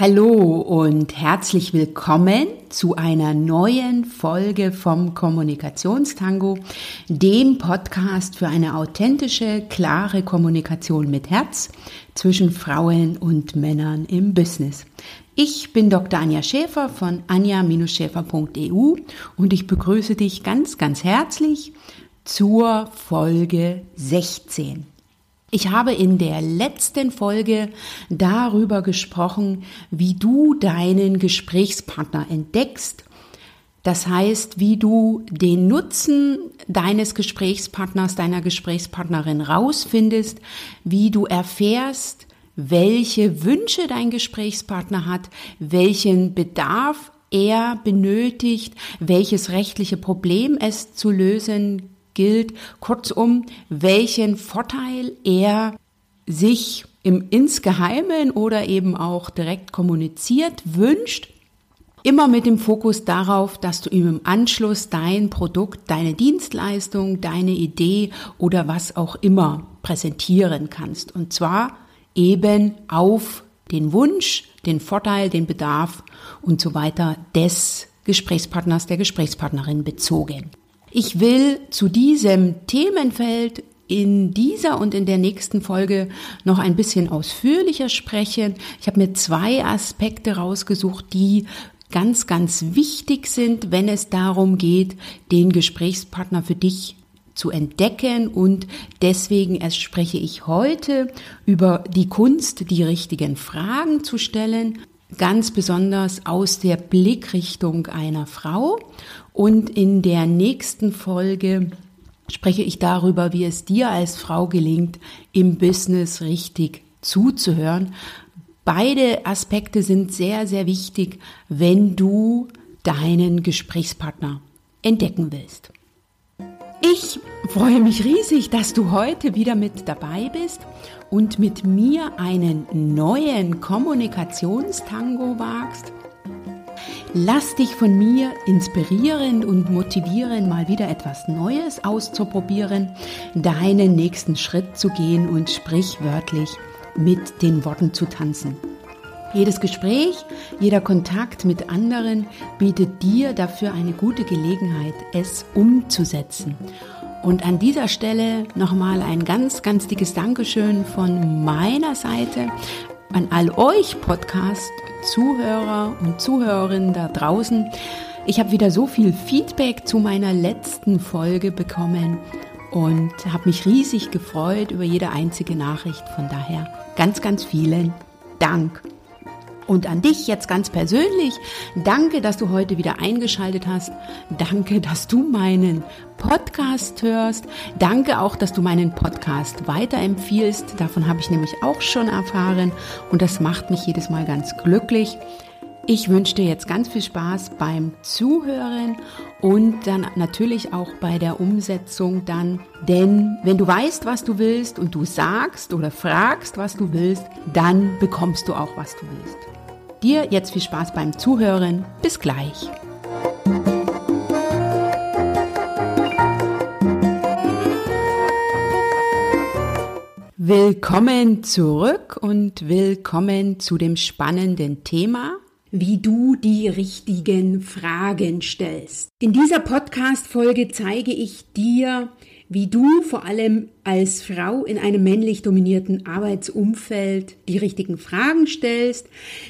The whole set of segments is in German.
Hallo und herzlich willkommen zu einer neuen Folge vom Kommunikationstango, dem Podcast für eine authentische, klare Kommunikation mit Herz zwischen Frauen und Männern im Business. Ich bin Dr. Anja Schäfer von anja-schäfer.eu und ich begrüße dich ganz, ganz herzlich zur Folge 16. Ich habe in der letzten Folge darüber gesprochen, wie du deinen Gesprächspartner entdeckst. Das heißt, wie du den Nutzen deines Gesprächspartners, deiner Gesprächspartnerin rausfindest, wie du erfährst, welche Wünsche dein Gesprächspartner hat, welchen Bedarf er benötigt, welches rechtliche Problem es zu lösen gilt, kurzum, welchen Vorteil er sich im Insgeheimen oder eben auch direkt kommuniziert wünscht, immer mit dem Fokus darauf, dass du ihm im Anschluss dein Produkt, deine Dienstleistung, deine Idee oder was auch immer präsentieren kannst. Und zwar eben auf den Wunsch, den Vorteil, den Bedarf und so weiter des Gesprächspartners, der Gesprächspartnerin bezogen. Ich will zu diesem Themenfeld in dieser und in der nächsten Folge noch ein bisschen ausführlicher sprechen. Ich habe mir zwei Aspekte rausgesucht, die ganz, ganz wichtig sind, wenn es darum geht, den Gesprächspartner für dich zu entdecken und deswegen spreche ich heute über die Kunst, die richtigen Fragen zu stellen, ganz besonders aus der Blickrichtung einer Frau und in der nächsten Folge spreche ich darüber, wie es dir als Frau gelingt, im Business richtig zuzuhören. Beide Aspekte sind sehr, sehr wichtig, wenn du deinen Gesprächspartner entdecken willst. Ich freue mich riesig, dass du heute wieder mit dabei bist und mit mir einen neuen Kommunikationstango wagst. Lass dich von mir inspirieren und motivieren, mal wieder etwas Neues auszuprobieren, deinen nächsten Schritt zu gehen und sprichwörtlich mit den Worten zu tanzen. Jedes Gespräch, jeder Kontakt mit anderen bietet dir dafür eine gute Gelegenheit, es umzusetzen. Und an dieser Stelle nochmal ein ganz, ganz dickes Dankeschön von meiner Seite an all euch Podcast-Zuhörer und Zuhörerinnen da draußen. Ich habe wieder so viel Feedback zu meiner letzten Folge bekommen und habe mich riesig gefreut über jede einzige Nachricht. Von daher ganz, ganz vielen Dank. Und an dich jetzt ganz persönlich, danke, dass du heute wieder eingeschaltet hast. Danke, dass du meinen Podcast hörst. Danke auch, dass du meinen Podcast weiterempfiehlst. Davon habe ich nämlich auch schon erfahren und das macht mich jedes Mal ganz glücklich. Ich wünsche dir jetzt ganz viel Spaß beim Zuhören und dann natürlich auch bei der Umsetzung dann. Denn wenn du weißt, was du willst und du sagst oder fragst, was du willst, dann bekommst du auch, was du willst. Dir jetzt viel Spaß beim Zuhören. Bis gleich. Willkommen zurück und willkommen zu dem spannenden Thema, wie du die richtigen Fragen stellst. In dieser Podcast-Folge zeige ich dir, wie du vor allem als Frau in einem männlich dominierten Arbeitsumfeld die richtigen Fragen stellst,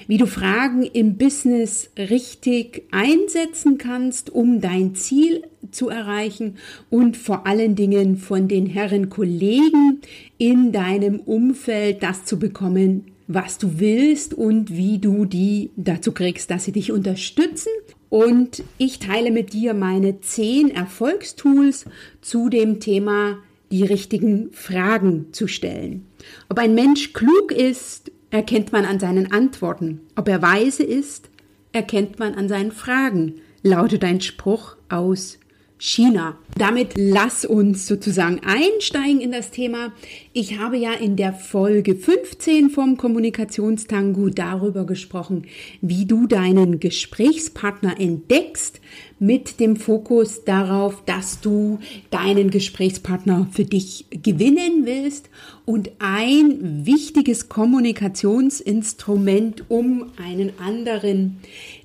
wie du Fragen im Business richtig einsetzen kannst, um dein Ziel zu erreichen und vor allen Dingen von den Herren Kollegen in deinem Umfeld das zu bekommen, was du willst und wie du die dazu kriegst, dass sie dich unterstützen und ich teile mit dir meine zehn Erfolgstools zu dem Thema, die richtigen Fragen zu stellen. Ob ein Mensch klug ist, erkennt man an seinen Antworten. Ob er weise ist, erkennt man an seinen Fragen, lautet ein Spruch aus China. Damit lass uns sozusagen einsteigen in das Thema. Ich habe ja in der Folge 15 vom Kommunikationstango darüber gesprochen, wie du deinen Gesprächspartner entdeckst mit dem Fokus darauf, dass du deinen Gesprächspartner für dich gewinnen willst und ein wichtiges Kommunikationsinstrument, um einen anderen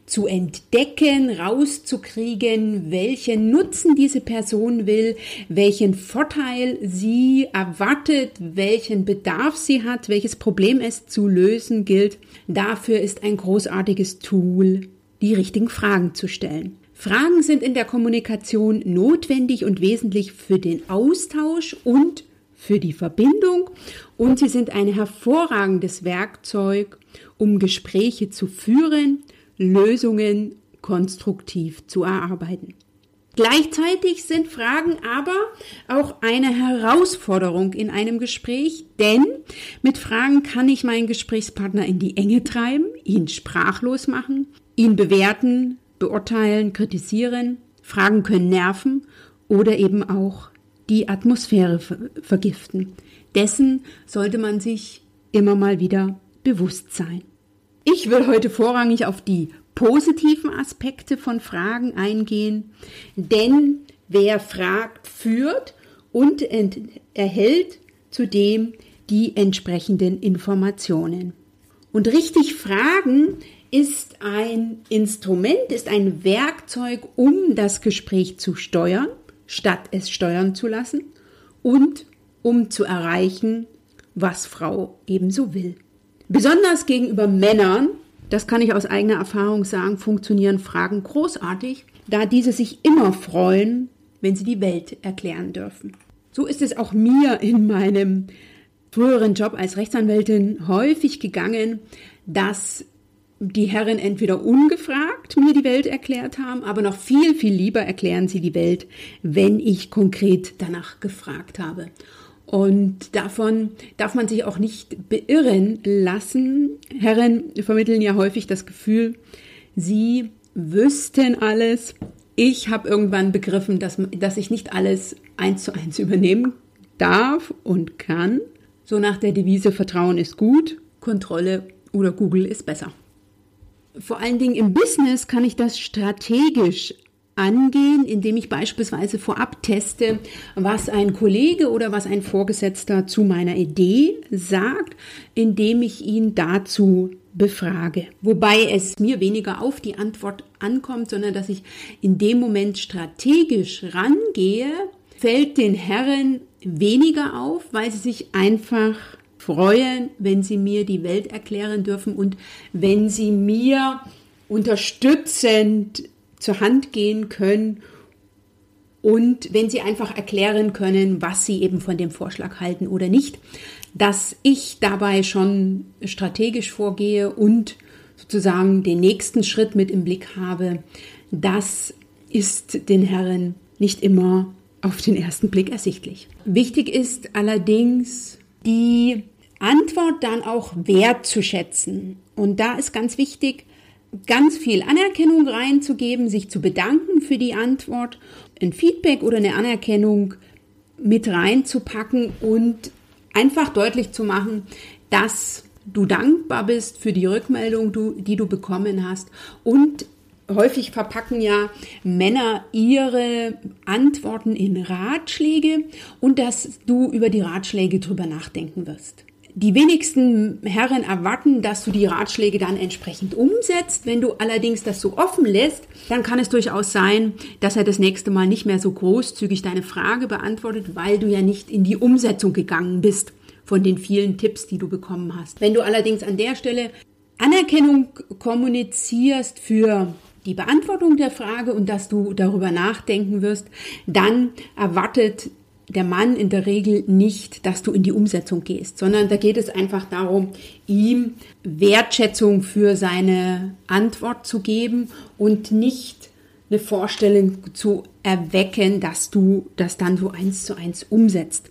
zu entdecken, rauszukriegen, welchen Nutzen diese Person will, welchen Vorteil sie erwartet, welchen Bedarf sie hat, welches Problem es zu lösen gilt. Dafür ist ein großartiges Tool, die richtigen Fragen zu stellen. Fragen sind in der Kommunikation notwendig und wesentlich für den Austausch und für die Verbindung und sie sind ein hervorragendes Werkzeug, um Gespräche zu führen, Lösungen konstruktiv zu erarbeiten. Gleichzeitig sind Fragen aber auch eine Herausforderung in einem Gespräch, denn mit Fragen kann ich meinen Gesprächspartner in die Enge treiben, ihn sprachlos machen, ihn bewerten, beurteilen, kritisieren. Fragen können nerven oder eben auch die Atmosphäre vergiften. Dessen sollte man sich immer mal wieder bewusst sein. Ich will heute vorrangig auf die positiven Aspekte von Fragen eingehen, denn wer fragt, führt und erhält zudem die entsprechenden Informationen. Und richtig fragen ist ein Instrument, ist ein Werkzeug, um das Gespräch zu steuern, statt es steuern zu lassen und um zu erreichen, was Frau ebenso will. Besonders gegenüber Männern, das kann ich aus eigener Erfahrung sagen, funktionieren Fragen großartig, da diese sich immer freuen, wenn sie die Welt erklären dürfen. So ist es auch mir in meinem früheren Job als Rechtsanwältin häufig gegangen, dass die Herren entweder ungefragt mir die Welt erklärt haben, aber noch viel, viel lieber erklären sie die Welt, wenn ich konkret danach gefragt habe. Und davon darf man sich auch nicht beirren lassen. Herren vermitteln ja häufig das Gefühl, sie wüssten alles. Ich habe irgendwann begriffen, dass, dass ich nicht alles eins zu eins übernehmen darf und kann. So nach der Devise Vertrauen ist gut, Kontrolle oder Google ist besser. Vor allen Dingen im Business kann ich das strategisch angehen, indem ich beispielsweise vorab teste, was ein Kollege oder was ein Vorgesetzter zu meiner Idee sagt, indem ich ihn dazu befrage. Wobei es mir weniger auf die Antwort ankommt, sondern dass ich in dem Moment strategisch rangehe, fällt den Herren weniger auf, weil sie sich einfach freuen, wenn sie mir die Welt erklären dürfen und wenn sie mir unterstützend zur Hand gehen können und wenn sie einfach erklären können, was sie eben von dem Vorschlag halten oder nicht, dass ich dabei schon strategisch vorgehe und sozusagen den nächsten Schritt mit im Blick habe, das ist den Herren nicht immer auf den ersten Blick ersichtlich. Wichtig ist allerdings, die Antwort dann auch wertzuschätzen. Und da ist ganz wichtig, ganz viel Anerkennung reinzugeben, sich zu bedanken für die Antwort, ein Feedback oder eine Anerkennung mit reinzupacken und einfach deutlich zu machen, dass du dankbar bist für die Rückmeldung, die du bekommen hast und häufig verpacken ja Männer ihre Antworten in Ratschläge und dass du über die Ratschläge drüber nachdenken wirst. Die wenigsten Herren erwarten, dass du die Ratschläge dann entsprechend umsetzt. Wenn du allerdings das so offen lässt, dann kann es durchaus sein, dass er das nächste Mal nicht mehr so großzügig deine Frage beantwortet, weil du ja nicht in die Umsetzung gegangen bist von den vielen Tipps, die du bekommen hast. Wenn du allerdings an der Stelle Anerkennung kommunizierst für die Beantwortung der Frage und dass du darüber nachdenken wirst, dann erwartet der Mann in der Regel nicht, dass du in die Umsetzung gehst, sondern da geht es einfach darum, ihm Wertschätzung für seine Antwort zu geben und nicht eine Vorstellung zu erwecken, dass du das dann so eins zu eins umsetzt.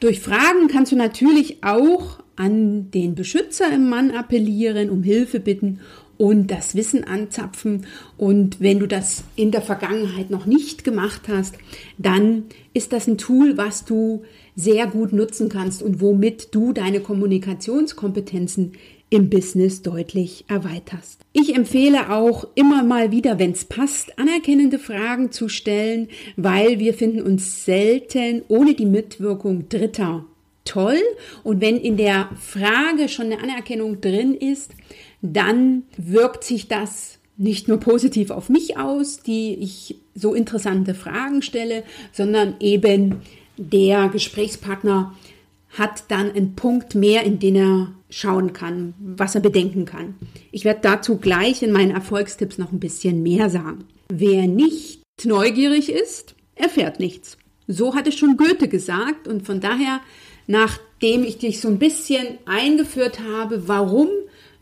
Durch Fragen kannst du natürlich auch an den Beschützer im Mann appellieren, um Hilfe bitten und das Wissen anzapfen. Und wenn du das in der Vergangenheit noch nicht gemacht hast, dann ist das ein Tool, was du sehr gut nutzen kannst und womit du deine Kommunikationskompetenzen im Business deutlich erweiterst. Ich empfehle auch immer mal wieder, wenn es passt, anerkennende Fragen zu stellen, weil wir finden uns selten ohne die Mitwirkung Dritter toll. Und wenn in der Frage schon eine Anerkennung drin ist, dann wirkt sich das nicht nur positiv auf mich aus, die ich so interessante Fragen stelle, sondern eben der Gesprächspartner hat dann einen Punkt mehr, in den er schauen kann, was er bedenken kann. Ich werde dazu gleich in meinen Erfolgstipps noch ein bisschen mehr sagen. Wer nicht neugierig ist, erfährt nichts. So hatte schon Goethe gesagt und von daher, nachdem ich dich so ein bisschen eingeführt habe, warum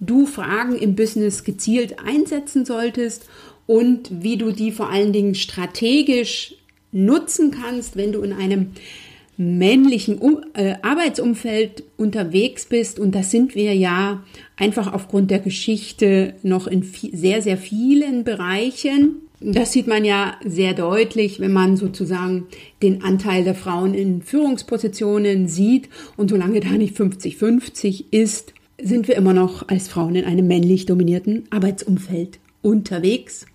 du Fragen im Business gezielt einsetzen solltest und wie du die vor allen Dingen strategisch nutzen kannst, wenn du in einem männlichen um äh, Arbeitsumfeld unterwegs bist. Und das sind wir ja einfach aufgrund der Geschichte noch in sehr, sehr vielen Bereichen. Das sieht man ja sehr deutlich, wenn man sozusagen den Anteil der Frauen in Führungspositionen sieht. Und solange da nicht 50-50 ist, sind wir immer noch als Frauen in einem männlich dominierten Arbeitsumfeld unterwegs.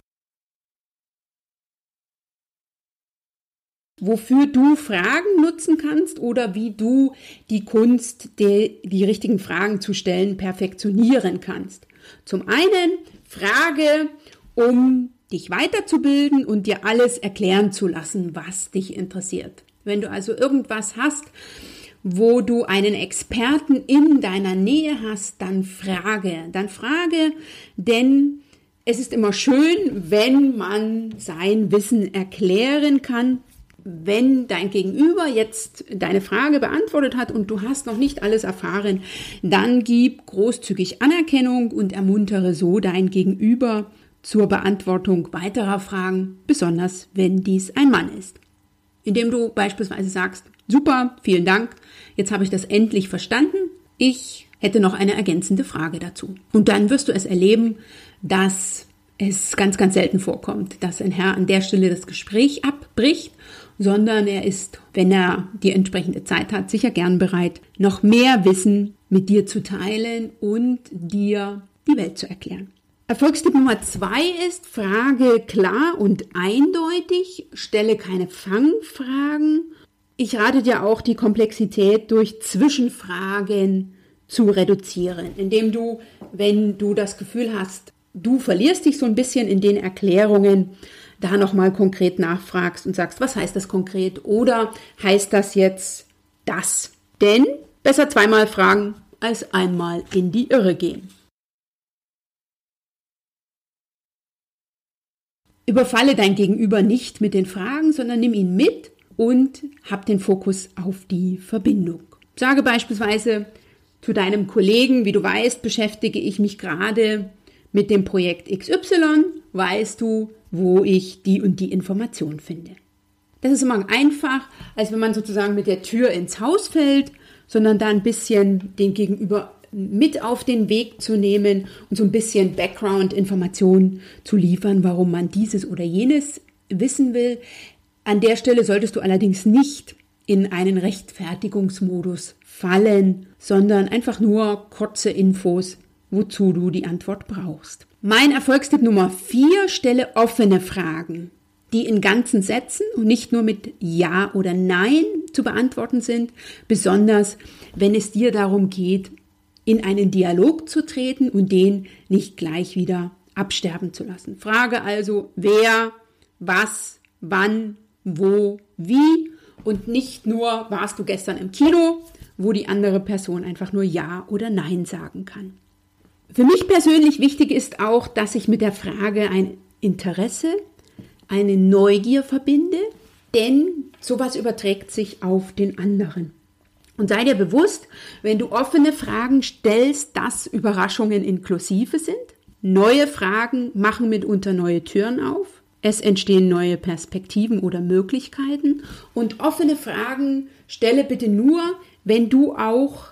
wofür du Fragen nutzen kannst oder wie du die Kunst, die, die richtigen Fragen zu stellen, perfektionieren kannst. Zum einen Frage, um dich weiterzubilden und dir alles erklären zu lassen, was dich interessiert. Wenn du also irgendwas hast, wo du einen Experten in deiner Nähe hast, dann frage, dann frage, denn es ist immer schön, wenn man sein Wissen erklären kann, wenn dein Gegenüber jetzt deine Frage beantwortet hat und du hast noch nicht alles erfahren, dann gib großzügig Anerkennung und ermuntere so dein Gegenüber zur Beantwortung weiterer Fragen, besonders wenn dies ein Mann ist. Indem du beispielsweise sagst, super, vielen Dank, jetzt habe ich das endlich verstanden, ich hätte noch eine ergänzende Frage dazu. Und dann wirst du es erleben, dass es ganz, ganz selten vorkommt, dass ein Herr an der Stelle das Gespräch abbricht sondern er ist, wenn er die entsprechende Zeit hat, sicher gern bereit, noch mehr Wissen mit dir zu teilen und dir die Welt zu erklären. Erfolgstipp Nummer zwei ist, frage klar und eindeutig, stelle keine Fangfragen. Ich rate dir auch, die Komplexität durch Zwischenfragen zu reduzieren, indem du, wenn du das Gefühl hast, du verlierst dich so ein bisschen in den Erklärungen, da nochmal konkret nachfragst und sagst, was heißt das konkret? Oder heißt das jetzt das? Denn besser zweimal fragen als einmal in die Irre gehen. Überfalle dein Gegenüber nicht mit den Fragen, sondern nimm ihn mit und hab den Fokus auf die Verbindung. Sage beispielsweise zu deinem Kollegen, wie du weißt, beschäftige ich mich gerade mit dem Projekt XY. Weißt du, wo ich die und die Information finde. Das ist immer einfach, als wenn man sozusagen mit der Tür ins Haus fällt, sondern da ein bisschen den Gegenüber mit auf den Weg zu nehmen und so ein bisschen Background-Informationen zu liefern, warum man dieses oder jenes wissen will. An der Stelle solltest du allerdings nicht in einen Rechtfertigungsmodus fallen, sondern einfach nur kurze Infos, wozu du die Antwort brauchst. Mein Erfolgstipp Nummer vier, stelle offene Fragen, die in ganzen Sätzen und nicht nur mit Ja oder Nein zu beantworten sind, besonders wenn es dir darum geht, in einen Dialog zu treten und den nicht gleich wieder absterben zu lassen. Frage also, wer, was, wann, wo, wie und nicht nur, warst du gestern im Kino, wo die andere Person einfach nur Ja oder Nein sagen kann. Für mich persönlich wichtig ist auch, dass ich mit der Frage ein Interesse, eine Neugier verbinde, denn sowas überträgt sich auf den anderen. Und sei dir bewusst, wenn du offene Fragen stellst, dass Überraschungen inklusive sind. Neue Fragen machen mitunter neue Türen auf. Es entstehen neue Perspektiven oder Möglichkeiten. Und offene Fragen stelle bitte nur, wenn du auch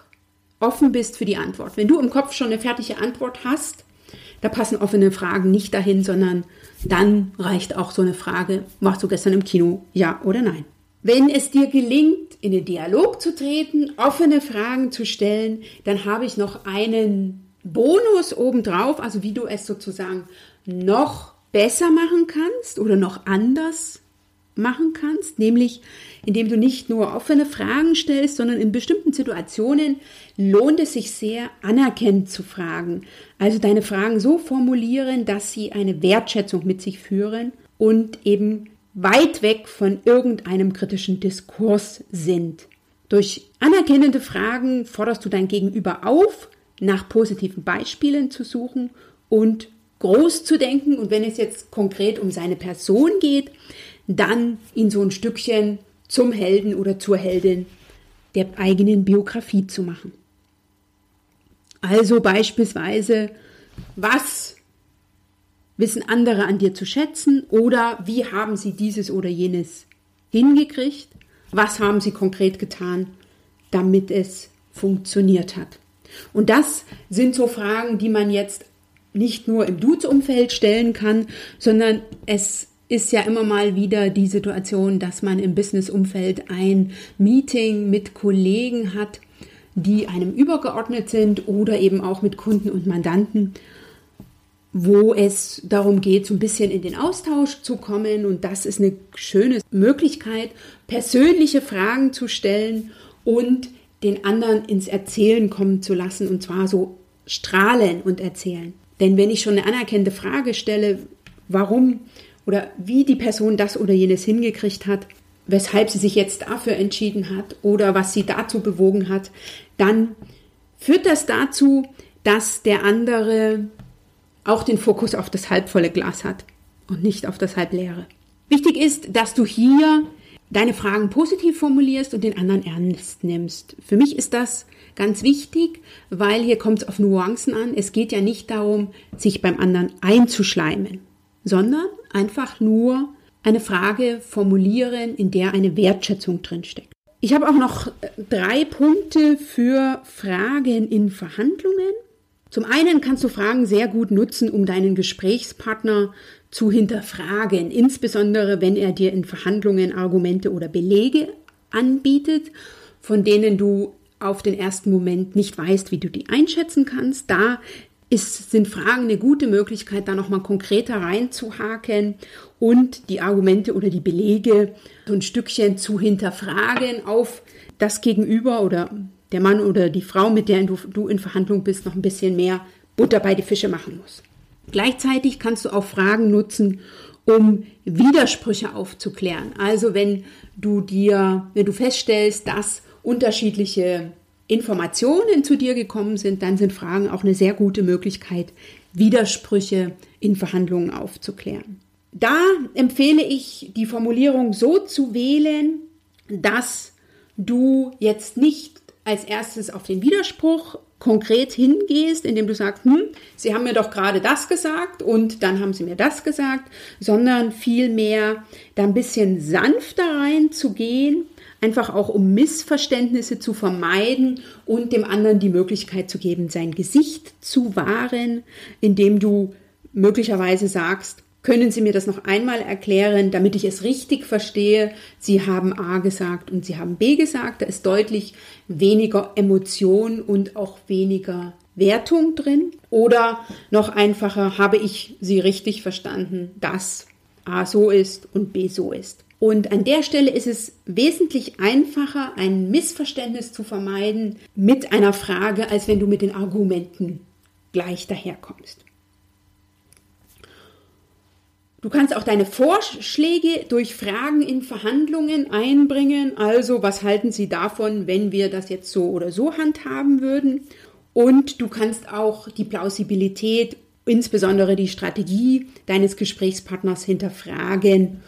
offen bist für die Antwort. Wenn du im Kopf schon eine fertige Antwort hast, da passen offene Fragen nicht dahin, sondern dann reicht auch so eine Frage, warst du gestern im Kino, ja oder nein? Wenn es dir gelingt, in den Dialog zu treten, offene Fragen zu stellen, dann habe ich noch einen Bonus obendrauf, also wie du es sozusagen noch besser machen kannst oder noch anders machen kannst, nämlich indem du nicht nur offene Fragen stellst, sondern in bestimmten Situationen lohnt es sich sehr, anerkennend zu fragen. Also deine Fragen so formulieren, dass sie eine Wertschätzung mit sich führen und eben weit weg von irgendeinem kritischen Diskurs sind. Durch anerkennende Fragen forderst du dein Gegenüber auf, nach positiven Beispielen zu suchen und groß zu denken. Und wenn es jetzt konkret um seine Person geht, dann ihn so ein Stückchen zum Helden oder zur Heldin der eigenen Biografie zu machen. Also beispielsweise, was wissen andere an dir zu schätzen oder wie haben sie dieses oder jenes hingekriegt? Was haben sie konkret getan, damit es funktioniert hat? Und das sind so Fragen, die man jetzt nicht nur im Dudes-Umfeld stellen kann, sondern es ist ja immer mal wieder die Situation, dass man im Business-Umfeld ein Meeting mit Kollegen hat, die einem übergeordnet sind oder eben auch mit Kunden und Mandanten wo es darum geht, so ein bisschen in den Austausch zu kommen. Und das ist eine schöne Möglichkeit, persönliche Fragen zu stellen und den anderen ins Erzählen kommen zu lassen und zwar so strahlen und erzählen. Denn wenn ich schon eine anerkannte Frage stelle, warum oder wie die Person das oder jenes hingekriegt hat, weshalb sie sich jetzt dafür entschieden hat oder was sie dazu bewogen hat, dann führt das dazu, dass der andere auch den Fokus auf das halbvolle Glas hat und nicht auf das halbleere. Wichtig ist, dass du hier deine Fragen positiv formulierst und den anderen ernst nimmst. Für mich ist das ganz wichtig, weil hier kommt es auf Nuancen an. Es geht ja nicht darum, sich beim anderen einzuschleimen, sondern einfach nur eine Frage formulieren, in der eine Wertschätzung drinsteckt. Ich habe auch noch drei Punkte für Fragen in Verhandlungen. Zum einen kannst du Fragen sehr gut nutzen, um deinen Gesprächspartner zu hinterfragen, insbesondere wenn er dir in Verhandlungen Argumente oder Belege anbietet, von denen du auf den ersten Moment nicht weißt, wie du die einschätzen kannst. Da ist, sind Fragen eine gute Möglichkeit, da nochmal konkreter reinzuhaken und die Argumente oder die Belege so ein Stückchen zu hinterfragen auf das Gegenüber oder der Mann oder die Frau, mit der du, du in Verhandlung bist, noch ein bisschen mehr Butter bei die Fische machen muss. Gleichzeitig kannst du auch Fragen nutzen, um Widersprüche aufzuklären. Also wenn du dir, wenn du feststellst, dass unterschiedliche Informationen zu dir gekommen sind, dann sind Fragen auch eine sehr gute Möglichkeit, Widersprüche in Verhandlungen aufzuklären. Da empfehle ich, die Formulierung so zu wählen, dass du jetzt nicht als erstes auf den Widerspruch konkret hingehst, indem du sagst, hm, Sie haben mir doch gerade das gesagt und dann haben Sie mir das gesagt, sondern vielmehr da ein bisschen sanfter reinzugehen, einfach auch um Missverständnisse zu vermeiden und dem anderen die Möglichkeit zu geben, sein Gesicht zu wahren, indem du möglicherweise sagst, können Sie mir das noch einmal erklären, damit ich es richtig verstehe? Sie haben A gesagt und Sie haben B gesagt. Da ist deutlich weniger Emotion und auch weniger Wertung drin. Oder noch einfacher, habe ich Sie richtig verstanden, dass A so ist und B so ist. Und an der Stelle ist es wesentlich einfacher, ein Missverständnis zu vermeiden mit einer Frage, als wenn du mit den Argumenten gleich daherkommst. Du kannst auch deine Vorschläge durch Fragen in Verhandlungen einbringen. Also, was halten Sie davon, wenn wir das jetzt so oder so handhaben würden? Und du kannst auch die Plausibilität, insbesondere die Strategie deines Gesprächspartners hinterfragen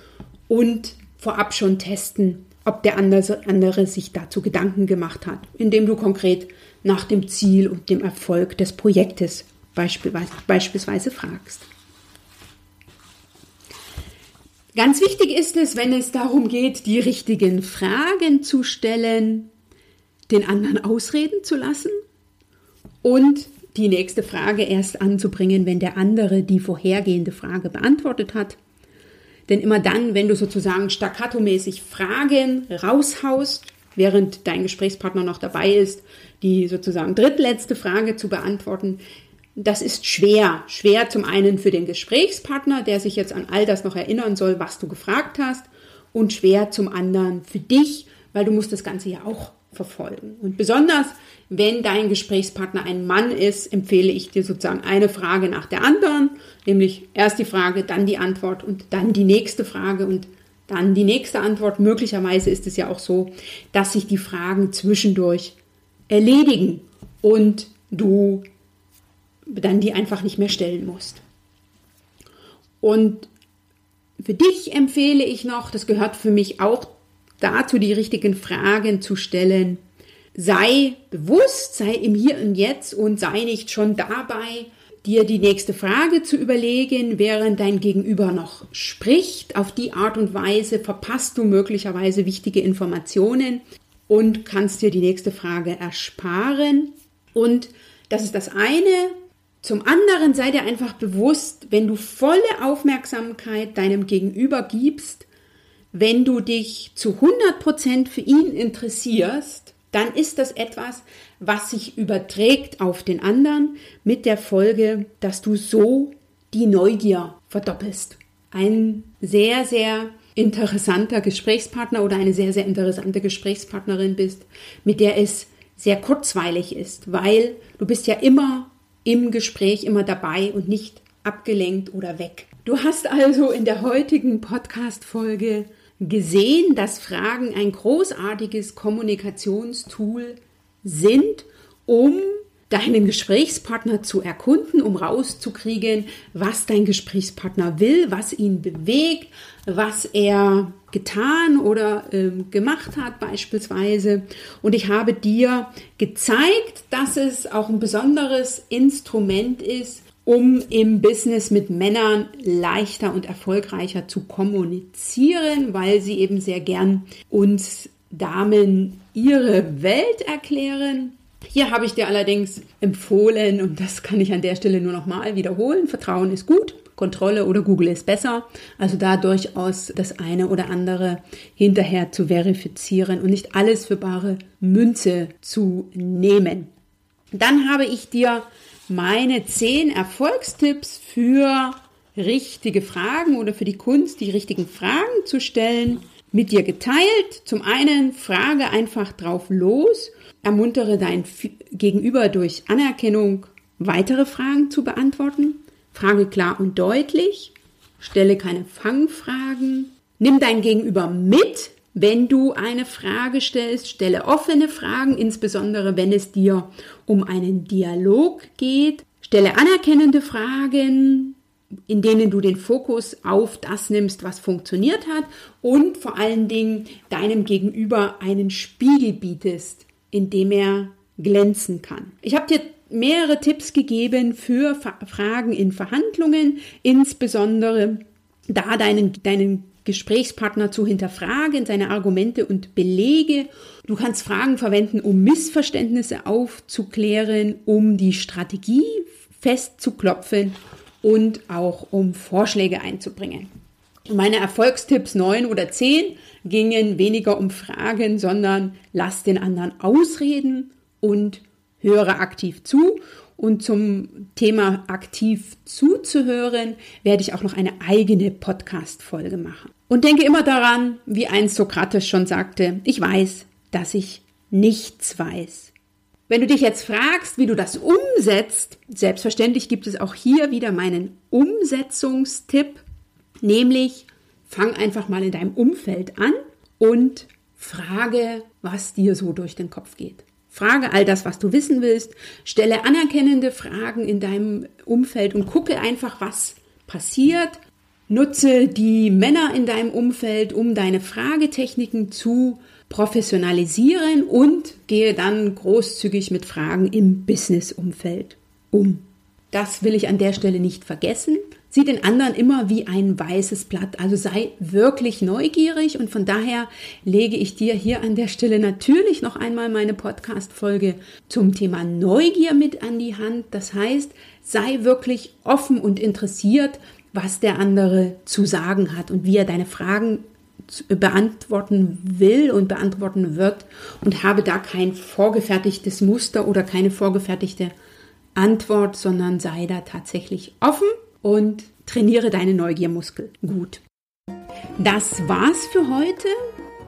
und vorab schon testen, ob der andere sich dazu Gedanken gemacht hat, indem du konkret nach dem Ziel und dem Erfolg des Projektes beispielsweise, fragst. Ganz wichtig ist es, wenn es darum geht, die richtigen Fragen zu stellen, den anderen ausreden zu lassen und die nächste Frage erst anzubringen, wenn der andere die vorhergehende Frage beantwortet hat. Denn immer dann, wenn du sozusagen staccatomäßig Fragen raushaust, während dein Gesprächspartner noch dabei ist, die sozusagen drittletzte Frage zu beantworten, das ist schwer. Schwer zum einen für den Gesprächspartner, der sich jetzt an all das noch erinnern soll, was du gefragt hast. und schwer zum anderen für dich, weil du musst das Ganze ja auch verfolgen. Und besonders, wenn dein Gesprächspartner ein Mann ist, empfehle ich dir sozusagen eine Frage nach der anderen, nämlich erst die Frage, dann die Antwort und dann die nächste Frage und dann die nächste Antwort. Möglicherweise ist es ja auch so, dass sich die Fragen zwischendurch erledigen und du dann die einfach nicht mehr stellen musst. Und für dich empfehle ich noch, das gehört für mich auch dazu, die richtigen Fragen zu stellen. Sei bewusst, sei im Hier und Jetzt und sei nicht schon dabei, dir die nächste Frage zu überlegen, während dein Gegenüber noch spricht. Auf die Art und Weise verpasst du möglicherweise wichtige Informationen und kannst dir die nächste Frage ersparen. Und das ist das eine. Zum anderen sei dir einfach bewusst, wenn du volle Aufmerksamkeit deinem Gegenüber gibst, wenn du dich zu 100% für ihn interessierst, dann ist das etwas, was sich überträgt auf den anderen mit der Folge, dass du so die Neugier verdoppelst. Ein sehr, sehr interessanter Gesprächspartner oder eine sehr, sehr interessante Gesprächspartnerin bist, mit der es sehr kurzweilig ist, weil du bist ja immer im Gespräch immer dabei und nicht abgelenkt oder weg. Du hast also in der heutigen Podcast-Folge gesehen, dass Fragen ein großartiges Kommunikationstool sind, um deinen Gesprächspartner zu erkunden, um rauszukriegen, was dein Gesprächspartner will, was ihn bewegt, was er getan oder äh, gemacht hat beispielsweise. Und ich habe dir gezeigt, dass es auch ein besonderes Instrument ist, um im Business mit Männern leichter und erfolgreicher zu kommunizieren, weil sie eben sehr gern uns Damen ihre Welt erklären hier habe ich dir allerdings empfohlen, und das kann ich an der Stelle nur nochmal wiederholen, Vertrauen ist gut, Kontrolle oder Google ist besser. Also da durchaus das eine oder andere hinterher zu verifizieren und nicht alles für bare Münze zu nehmen. Dann habe ich dir meine zehn Erfolgstipps für richtige Fragen oder für die Kunst, die richtigen Fragen zu stellen, mit dir geteilt. Zum einen frage einfach drauf los Ermuntere dein Gegenüber durch Anerkennung, weitere Fragen zu beantworten. Frage klar und deutlich. Stelle keine Fangfragen. Nimm dein Gegenüber mit, wenn du eine Frage stellst. Stelle offene Fragen, insbesondere wenn es dir um einen Dialog geht. Stelle anerkennende Fragen, in denen du den Fokus auf das nimmst, was funktioniert hat und vor allen Dingen deinem Gegenüber einen Spiegel bietest, in dem er glänzen kann. Ich habe dir mehrere Tipps gegeben für Fragen in Verhandlungen, insbesondere da deinen, deinen Gesprächspartner zu hinterfragen, seine Argumente und Belege. Du kannst Fragen verwenden, um Missverständnisse aufzuklären, um die Strategie festzuklopfen und auch um Vorschläge einzubringen. Meine Erfolgstipps 9 oder 10 gingen weniger um Fragen, sondern lass den anderen ausreden und höre aktiv zu. Und zum Thema aktiv zuzuhören, werde ich auch noch eine eigene Podcast-Folge machen. Und denke immer daran, wie einst Sokrates schon sagte, ich weiß, dass ich nichts weiß. Wenn du dich jetzt fragst, wie du das umsetzt, selbstverständlich gibt es auch hier wieder meinen Umsetzungstipp, nämlich fang einfach mal in deinem Umfeld an und frage, was dir so durch den Kopf geht. Frage all das, was du wissen willst, stelle anerkennende Fragen in deinem Umfeld und gucke einfach, was passiert. Nutze die Männer in deinem Umfeld, um deine Fragetechniken zu professionalisieren und gehe dann großzügig mit Fragen im Business-Umfeld um. Das will ich an der Stelle nicht vergessen. Sieh den anderen immer wie ein weißes Blatt. Also sei wirklich neugierig und von daher lege ich dir hier an der Stelle natürlich noch einmal meine Podcast-Folge zum Thema Neugier mit an die Hand. Das heißt, sei wirklich offen und interessiert, was der andere zu sagen hat und wie er deine Fragen beantworten will und beantworten wird und habe da kein vorgefertigtes Muster oder keine vorgefertigte Antwort, sondern sei da tatsächlich offen und trainiere deine Neugiermuskel gut. Das war's für heute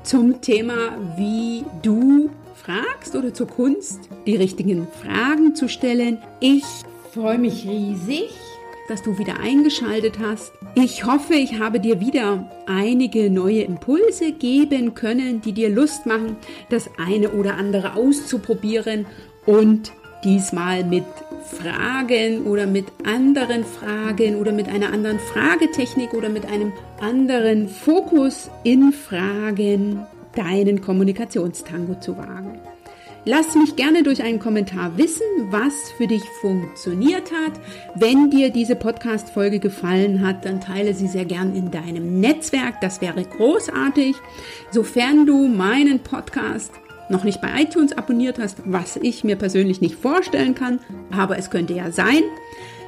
zum Thema, wie du fragst oder zur Kunst, die richtigen Fragen zu stellen. Ich freue mich riesig, dass du wieder eingeschaltet hast. Ich hoffe, ich habe dir wieder einige neue Impulse geben können, die dir Lust machen, das eine oder andere auszuprobieren und diesmal mit Fragen oder mit anderen Fragen oder mit einer anderen Fragetechnik oder mit einem anderen Fokus in Fragen deinen Kommunikationstango zu wagen. Lass mich gerne durch einen Kommentar wissen, was für dich funktioniert hat. Wenn dir diese Podcast-Folge gefallen hat, dann teile sie sehr gern in deinem Netzwerk. Das wäre großartig. Sofern du meinen Podcast noch nicht bei iTunes abonniert hast, was ich mir persönlich nicht vorstellen kann, aber es könnte ja sein,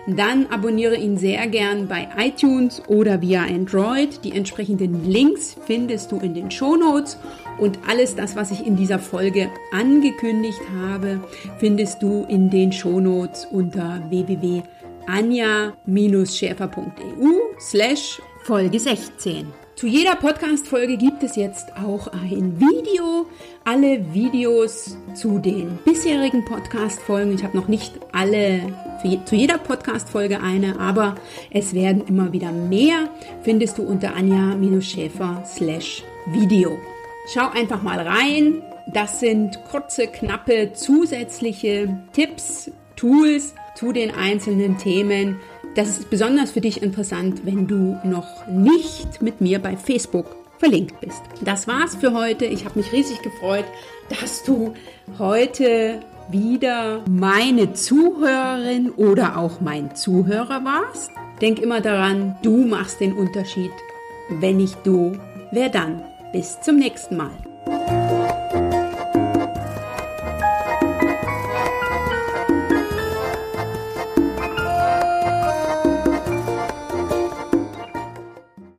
dann abonniere ihn sehr gern bei iTunes oder via Android. Die entsprechenden Links findest du in den Show Notes und alles das, was ich in dieser Folge angekündigt habe, findest du in den Show Notes unter www.anja-schäfer.eu slash Folge 16. Zu jeder Podcast-Folge gibt es jetzt auch ein Video. Alle Videos zu den bisherigen Podcast-Folgen. Ich habe noch nicht alle, zu jeder Podcast-Folge eine, aber es werden immer wieder mehr. Findest du unter anja-schäfer slash Video. Schau einfach mal rein. Das sind kurze, knappe, zusätzliche Tipps, Tools zu den einzelnen Themen das ist besonders für dich interessant, wenn du noch nicht mit mir bei Facebook verlinkt bist. Das war's für heute. Ich habe mich riesig gefreut, dass du heute wieder meine Zuhörerin oder auch mein Zuhörer warst. Denk immer daran, du machst den Unterschied. Wenn nicht du, wer dann? Bis zum nächsten Mal.